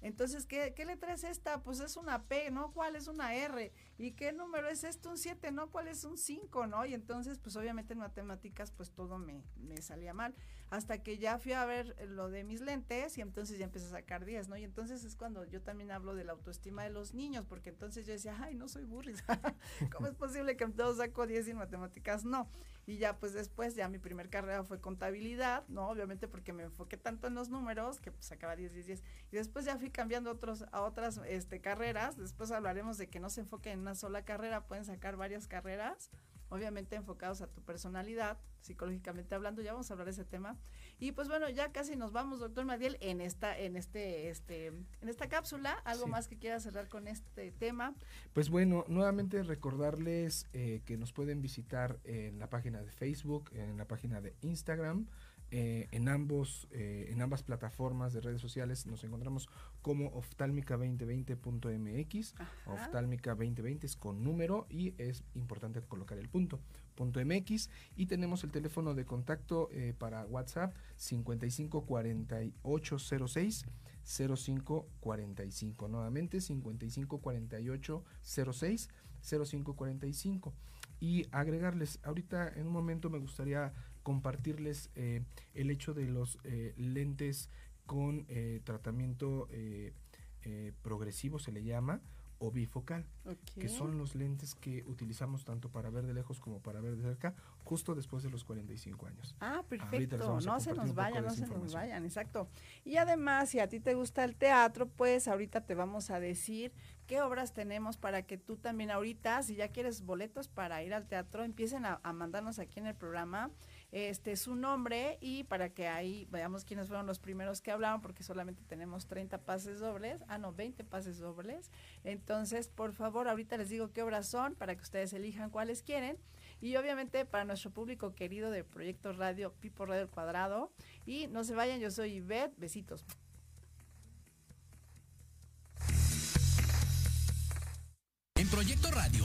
Entonces, ¿qué, ¿qué, letra es esta? Pues es una P, ¿no? ¿Cuál es una R? ¿Y qué número es esto? Un 7, ¿no? ¿Cuál es un 5, ¿no? Y entonces, pues obviamente en matemáticas, pues todo me, me salía mal hasta que ya fui a ver lo de mis lentes y entonces ya empecé a sacar 10, ¿no? Y entonces es cuando yo también hablo de la autoestima de los niños, porque entonces yo decía, ay, no soy burris, (laughs) ¿cómo es posible que todo saco 10 y en matemáticas no? Y ya pues después, ya mi primer carrera fue contabilidad, ¿no? Obviamente porque me enfoqué tanto en los números que pues sacaba 10, 10, 10. Y después ya fui cambiando otros, a otras este, carreras, después hablaremos de que no se enfoquen en una sola carrera, pueden sacar varias carreras obviamente enfocados a tu personalidad, psicológicamente hablando, ya vamos a hablar de ese tema. Y pues bueno, ya casi nos vamos, doctor Madiel, en esta, en este, este, en esta cápsula. ¿Algo más que quiera cerrar con este tema? Pues bueno, nuevamente recordarles eh, que nos pueden visitar en la página de Facebook, en la página de Instagram, eh, en ambos eh, en ambas plataformas de redes sociales nos encontramos como oftálmica2020.mx oftálmica 2020 es con número y es importante colocar el punto punto mx y tenemos el teléfono de contacto eh, para WhatsApp 554806 0545 nuevamente 554806 0545 y agregarles ahorita en un momento me gustaría compartirles eh, el hecho de los eh, lentes con eh, tratamiento progresivo, se le llama, o bifocal, que son los lentes que utilizamos tanto para ver de lejos como para ver de cerca, justo después de los 45 años. Ah, perfecto, no se nos vayan, no se nos vayan, exacto. Y además, si a ti te gusta el teatro, pues ahorita te vamos a decir qué obras tenemos para que tú también ahorita, si ya quieres boletos para ir al teatro, empiecen a, a mandarnos aquí en el programa este su nombre y para que ahí veamos quiénes fueron los primeros que hablaron porque solamente tenemos 30 pases dobles, ah no, 20 pases dobles. Entonces, por favor, ahorita les digo qué obras son para que ustedes elijan cuáles quieren. Y obviamente para nuestro público querido de Proyecto Radio, Pipo Radio Cuadrado. Y no se vayan, yo soy Ivette, besitos. En Proyecto Radio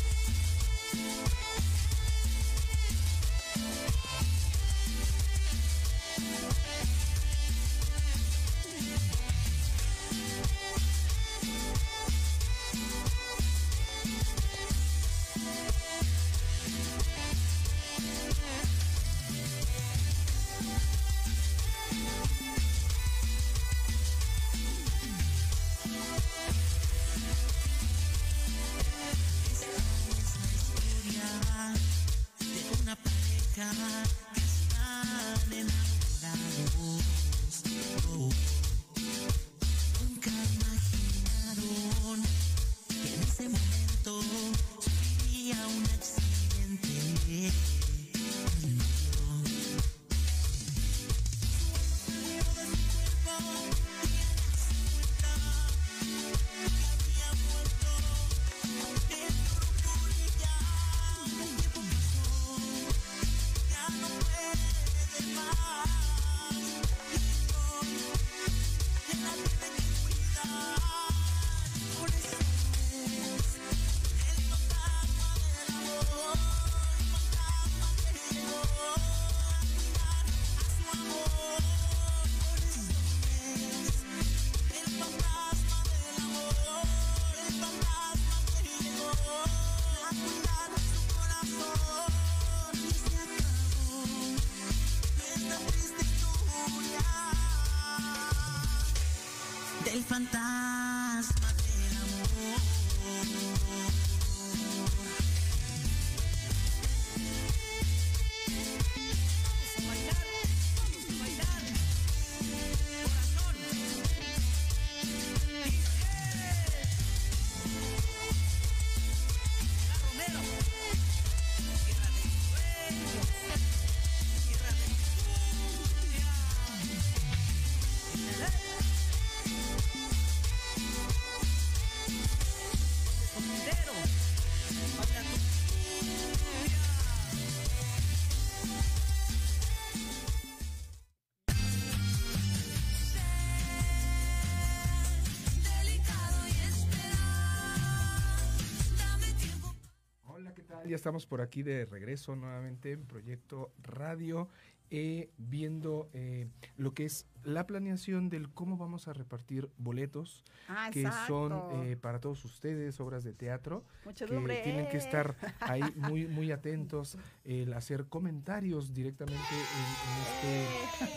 Ya estamos por aquí de regreso nuevamente en Proyecto Radio, eh, viendo eh, lo que es la planeación del cómo vamos a repartir boletos Ah, que exacto. son eh, para todos ustedes, obras de teatro, que Muchedumbre. tienen que estar ahí (laughs) muy, muy atentos, el hacer comentarios directamente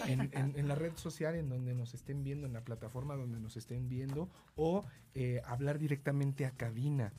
en, en este, en, en- en la red social en donde nos estén viendo, en la plataforma donde nos estén viendo, o eh, hablar directamente a cabina.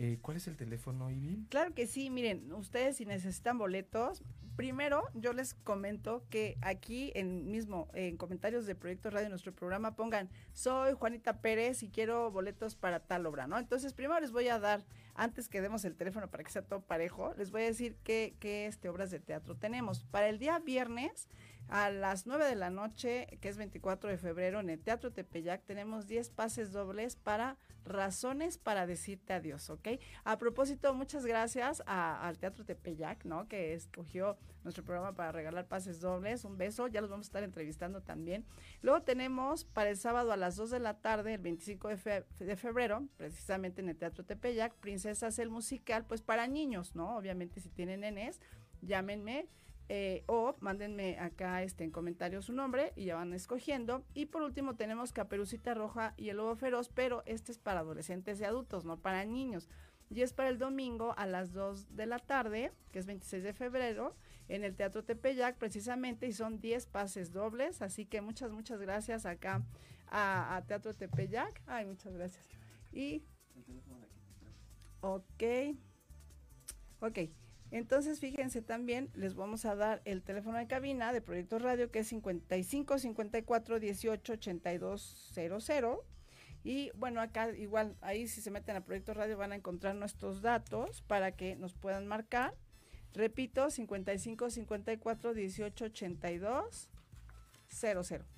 Eh, ¿Cuál es el teléfono, Ivy? Claro que sí, miren, ustedes si necesitan boletos, primero yo les comento que aquí en mismo, en comentarios de Proyecto Radio, nuestro programa, pongan, soy Juanita Pérez y quiero boletos para tal obra, ¿no? Entonces primero les voy a dar, antes que demos el teléfono para que sea todo parejo, les voy a decir qué, qué este, obras de teatro tenemos. Para el día viernes, a las 9 de la noche, que es 24 de febrero, en el Teatro Tepeyac, tenemos 10 pases dobles para Razones para decirte adiós, ¿ok? A propósito, muchas gracias al Teatro Tepeyac, ¿no? Que escogió nuestro programa para regalar pases dobles. Un beso, ya los vamos a estar entrevistando también. Luego tenemos para el sábado a las 2 de la tarde, el 25 de, de febrero, precisamente en el Teatro Tepeyac, Princesas el Musical, pues para niños, ¿no? Obviamente si tienen nenes, llámenme. Eh, o mándenme acá este, en comentarios su nombre y ya van escogiendo. Y por último tenemos Caperucita Roja y el Lobo Feroz, pero este es para adolescentes y adultos, no para niños. Y es para el domingo a las 2 de la tarde, que es 26 de febrero, en el Teatro Tepeyac precisamente, y son 10 pases dobles. Así que muchas, muchas gracias acá a, a Teatro Tepeyac. Ay, muchas gracias. Y... Ok. Ok. Entonces, fíjense también, les vamos a dar el teléfono de cabina de Proyecto Radio, que es 55 54 18 82 00. Y bueno, acá igual, ahí si se meten a Proyecto Radio van a encontrar nuestros datos para que nos puedan marcar. Repito, 55 54 18 82 00.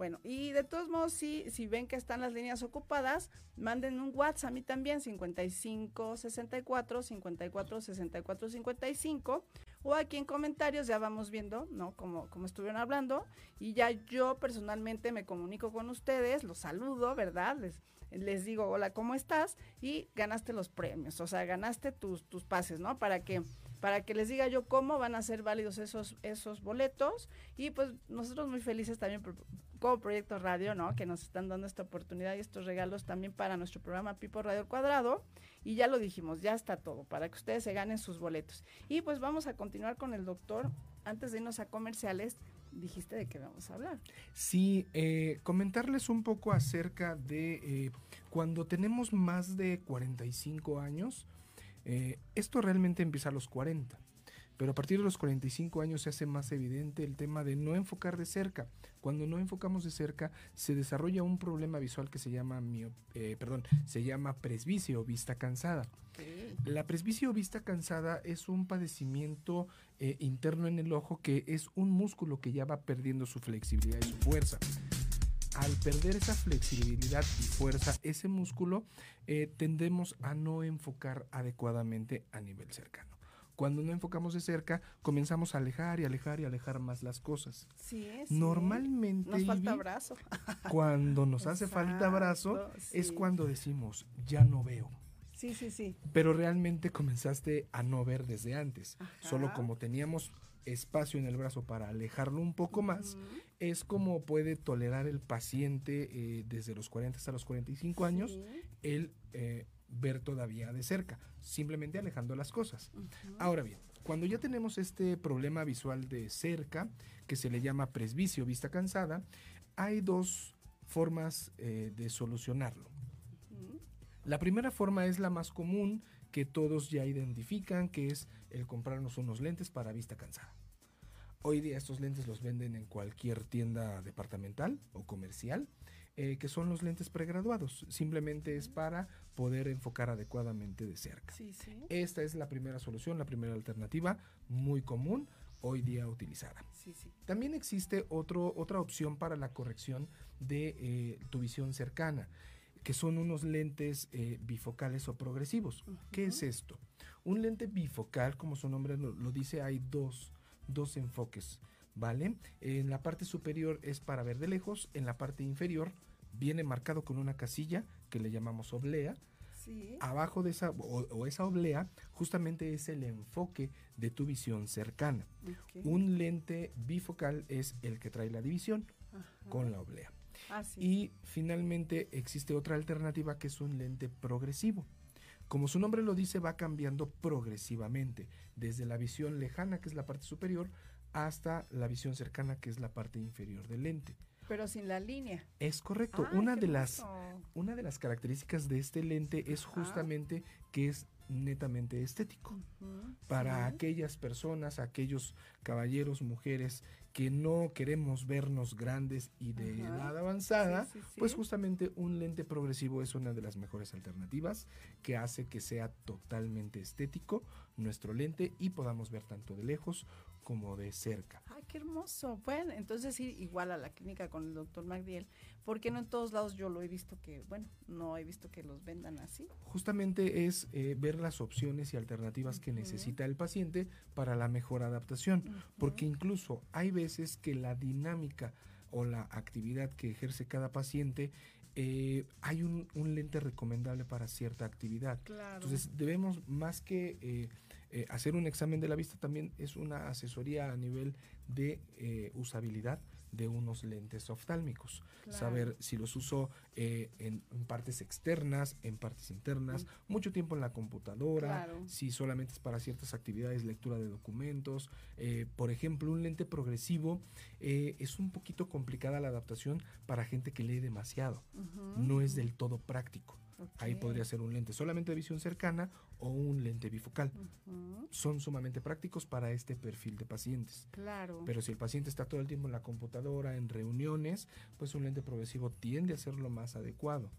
Bueno, y de todos modos, si, si ven que están las líneas ocupadas, manden un WhatsApp a mí también, 55 64 54 64 55. O aquí en comentarios ya vamos viendo, ¿no? Como, como estuvieron hablando. Y ya yo personalmente me comunico con ustedes, los saludo, ¿verdad? Les, les digo, hola, ¿cómo estás? Y ganaste los premios, o sea, ganaste tus, tus pases, ¿no? Para que para que les diga yo cómo van a ser válidos esos, esos boletos. Y pues nosotros muy felices también por- como Proyecto Radio, ¿no? Que nos están dando esta oportunidad y estos regalos también para nuestro programa Pipo Radio Cuadrado. Y ya lo dijimos, ya está todo, para que ustedes se ganen sus boletos. Y pues vamos a continuar con el doctor. Antes de irnos a comerciales, dijiste de qué vamos a hablar. Sí, eh, comentarles un poco acerca de eh, cuando tenemos más de 45 años, eh, esto realmente empieza a los 40, pero a partir de los 45 años se hace más evidente el tema de no enfocar de cerca. Cuando no enfocamos de cerca se desarrolla un problema visual que se llama, mio- eh, perdón, se llama presbicia o vista cansada. La presbicia o vista cansada es un padecimiento eh, interno en el ojo que es un músculo que ya va perdiendo su flexibilidad y su fuerza. Al perder esa flexibilidad y fuerza, ese músculo, eh, tendemos a no enfocar adecuadamente a nivel cercano. Cuando no enfocamos de cerca, comenzamos a alejar y alejar y alejar más las cosas. Sí, sí. Normalmente, Nos falta Ivy, brazo. (laughs) cuando nos hace falta Exacto, brazo, es cuando decimos, ya no veo. Sí, sí, sí. Pero realmente comenzaste a no ver desde antes. Solo como teníamos espacio en el brazo para alejarlo un poco más, es como puede tolerar el paciente eh, desde los 40 hasta los 45 años el eh, ver todavía de cerca, simplemente alejando las cosas. Ahora bien, cuando ya tenemos este problema visual de cerca, que se le llama presbicio, vista cansada, hay dos formas eh, de solucionarlo. La primera forma es la más común que todos ya identifican, que es el comprarnos unos lentes para vista cansada. Hoy día estos lentes los venden en cualquier tienda departamental o comercial, eh, que son los lentes pregraduados. Simplemente es para poder enfocar adecuadamente de cerca. Sí, sí. Esta es la primera solución, la primera alternativa muy común hoy día utilizada. Sí, sí. También existe otro, otra opción para la corrección de eh, tu visión cercana, que son unos lentes eh, bifocales o progresivos. ¿Qué es esto? Un lente bifocal, como su nombre lo, lo dice, hay dos, dos enfoques, ¿vale? En la parte superior es para ver de lejos, en la parte inferior viene marcado con una casilla que le llamamos oblea, Sí. abajo de esa o, o esa oblea justamente es el enfoque de tu visión cercana. Un lente bifocal es el que trae la división con la oblea. Ah, sí. Y finalmente existe otra alternativa que es un lente progresivo. Como su nombre lo dice, va cambiando progresivamente, desde la visión lejana, que es la parte superior, hasta la visión cercana, que es la parte inferior del lente. Pero sin la línea. Es correcto. Ay, una de las una de las características de este lente es justamente que es netamente estético. Para aquellas personas, aquellos caballeros, mujeres que no queremos vernos grandes y de edad avanzada, Sí, sí, pues justamente un lente progresivo es una de las mejores alternativas que hace que sea totalmente estético nuestro lente y podamos ver tanto de lejos como de cerca. Ay, qué hermoso. Bueno, entonces sí, igual a la clínica con el doctor Magdiel, porque no en todos lados yo lo he visto que, bueno, no he visto que los vendan así. Justamente es eh, ver las opciones y alternativas que necesita el paciente para la mejor adaptación, porque incluso hay veces que la dinámica o la actividad que ejerce cada paciente eh, hay un, un lente recomendable para cierta actividad. Claro. Entonces debemos más que eh, eh, hacer un examen de la vista también es una asesoría a nivel de eh, usabilidad de unos lentes oftálmicos. Claro. Saber si los uso eh, en, en partes externas, en partes internas, mucho tiempo en la computadora, Claro. si solamente es para ciertas actividades, lectura de documentos. por ejemplo, un lente progresivo es un poquito complicada la adaptación para gente que lee demasiado. No es del todo práctico. Ahí Ok. podría ser un lente solamente de visión cercana o un lente bifocal. Son sumamente prácticos para este perfil de pacientes. Claro. Pero si el paciente está todo el tiempo en la computadora, en reuniones, pues un lente progresivo tiende a ser lo más adecuado.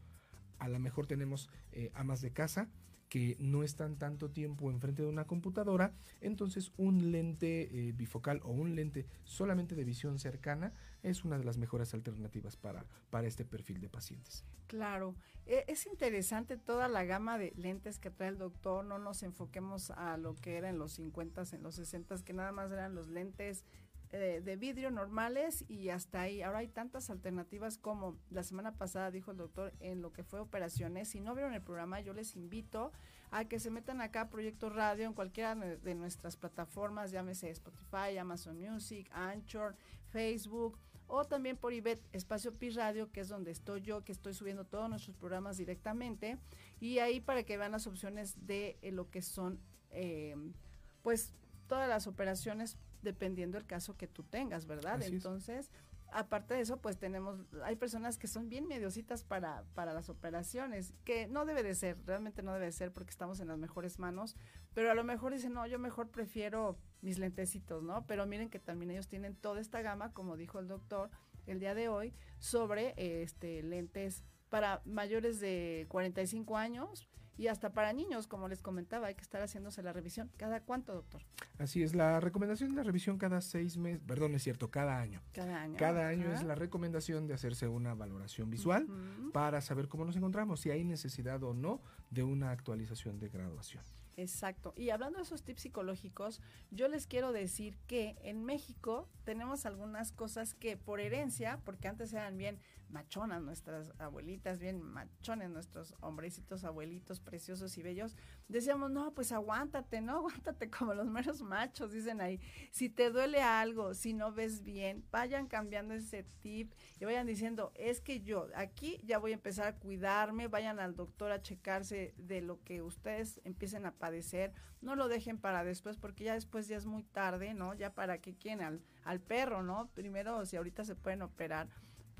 A lo mejor tenemos eh, amas de casa que no están tanto tiempo enfrente de una computadora, entonces un lente eh, bifocal o un lente solamente de visión cercana es una de las mejores alternativas para, para este perfil de pacientes. Claro, E- es interesante toda la gama de lentes que trae el doctor, no nos enfoquemos a lo que era en los 50, en los 60, que nada más eran los lentes eh, de vidrio normales y hasta ahí. Ahora hay tantas alternativas como la semana pasada dijo el doctor en lo que fue operaciones. Si no vieron el programa, yo les invito a que se metan acá a Proyecto Radio en cualquiera de nuestras plataformas, llámese Spotify, Amazon Music, Anchor, Facebook o también por IBET Espacio Pi Radio, que es donde estoy yo, que estoy subiendo todos nuestros programas directamente. Y ahí para que vean las opciones de eh, lo que son, eh, pues, todas las operaciones dependiendo del caso que tú tengas, ¿verdad? Así es. Entonces, aparte de eso, pues tenemos, hay personas que son bien mediositas para, para las operaciones, que no debe de ser, realmente no debe de ser porque estamos en las mejores manos, pero a lo mejor dicen, no, yo mejor prefiero mis lentecitos, ¿no? Pero miren que también ellos tienen toda esta gama, como dijo el doctor el día de hoy, sobre este lentes para mayores de 45 años y hasta para niños, como les comentaba, hay que estar haciéndose la revisión. ¿Cada cuánto, doctor? Así es, la recomendación de la revisión cada seis meses, perdón, es cierto, cada año. Cada año. Cada año Ajá. es la recomendación de hacerse una valoración visual para saber cómo nos encontramos, si hay necesidad o no de una actualización de graduación. Exacto. Y hablando de esos tips psicológicos, yo les quiero decir que en México tenemos algunas cosas que por herencia, porque antes eran bien machonas nuestras abuelitas, bien machones nuestros hombrecitos abuelitos preciosos y bellos, decíamos, no, pues aguántate, ¿no? Aguántate como los meros machos, dicen ahí. Si te duele algo, si no ves bien, vayan cambiando ese tip y vayan diciendo, es que yo aquí ya voy a empezar a cuidarme, vayan al doctor a checarse de lo que ustedes empiecen a padecer, no lo dejen para después, porque ya después ya es muy tarde, ¿no? Ya para que quieren al, al perro, ¿no? Primero, si ahorita se pueden operar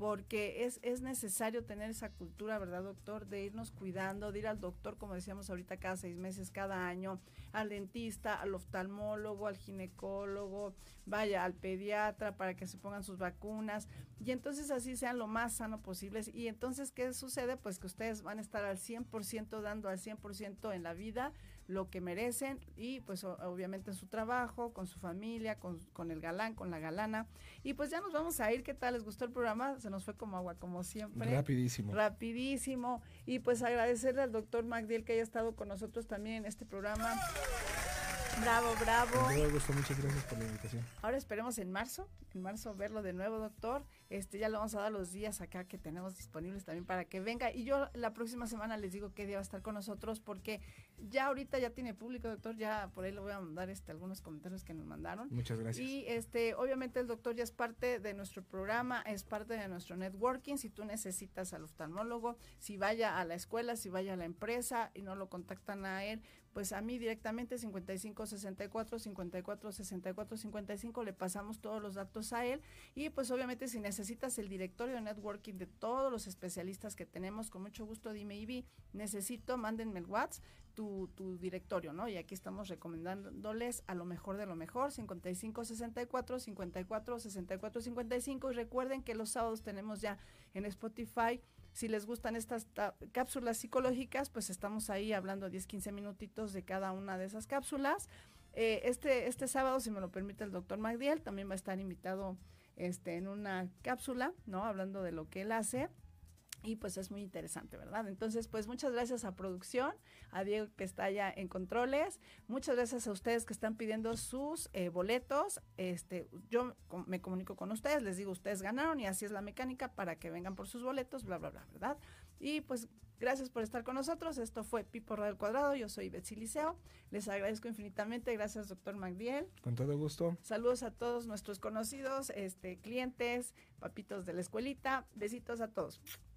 porque es, es necesario tener esa cultura, ¿verdad, doctor? De irnos cuidando, de ir al doctor, como decíamos ahorita, cada seis meses, cada año, al dentista, al oftalmólogo, al ginecólogo, vaya, al pediatra para que se pongan sus vacunas y entonces así sean lo más sano posible. Y entonces, ¿qué sucede? Pues que ustedes van a estar al 100% dando al 100% en la vida lo que merecen y pues obviamente en su trabajo, con su familia, con, con, el galán, con la galana. Y pues ya nos vamos a ir. ¿Qué tal? ¿Les gustó el programa? Se nos fue como agua, como siempre. Rapidísimo. Rapidísimo. Y pues agradecerle al doctor Magdiel que haya estado con nosotros también en este programa. Bravo, bravo. muchas gracias por la invitación. Ahora esperemos en marzo, en marzo verlo de nuevo, doctor. Este, ya le vamos a dar los días acá que tenemos disponibles también para que venga. Y yo la próxima semana les digo qué día va a estar con nosotros, porque ya ahorita ya tiene público, doctor. Ya por ahí le voy a mandar este, algunos comentarios que nos mandaron. Muchas gracias. Y este, obviamente el doctor ya es parte de nuestro programa, es parte de nuestro networking. Si tú necesitas al oftalmólogo, si vaya a la escuela, si vaya a la empresa y no lo contactan a él, pues a mí directamente 55 64 54 64 55 le pasamos todos los datos a él y pues obviamente si necesitas el directorio de networking de todos los especialistas que tenemos con mucho gusto dime y necesito mándenme el WhatsApp tu, tu directorio, ¿no? Y aquí estamos recomendándoles a lo mejor de lo mejor, 55 64 54 64 55 y recuerden que los sábados tenemos ya en Spotify si les gustan estas cápsulas psicológicas, pues estamos ahí hablando 10, 15 minutitos de cada una de esas cápsulas. Eh, este, este sábado, si me lo permite el doctor Magdiel, también va a estar invitado este, en una cápsula, ¿no? Hablando de lo que él hace y pues es muy interesante, ¿verdad? Entonces, pues muchas gracias a producción, a Diego que está allá en controles, muchas gracias a ustedes que están pidiendo sus eh, boletos. Este, yo me comunico con ustedes, les digo, ustedes ganaron y así es la mecánica para que vengan por sus boletos, bla, bla, bla, ¿verdad? Y pues gracias por estar con nosotros. Esto fue Pipo Radio Cuadrado, yo soy Betsy Liceo. Les agradezco infinitamente, gracias doctor Magdiel. Con todo gusto. Saludos a todos nuestros conocidos, este, clientes, papitos de la escuelita. Besitos a todos.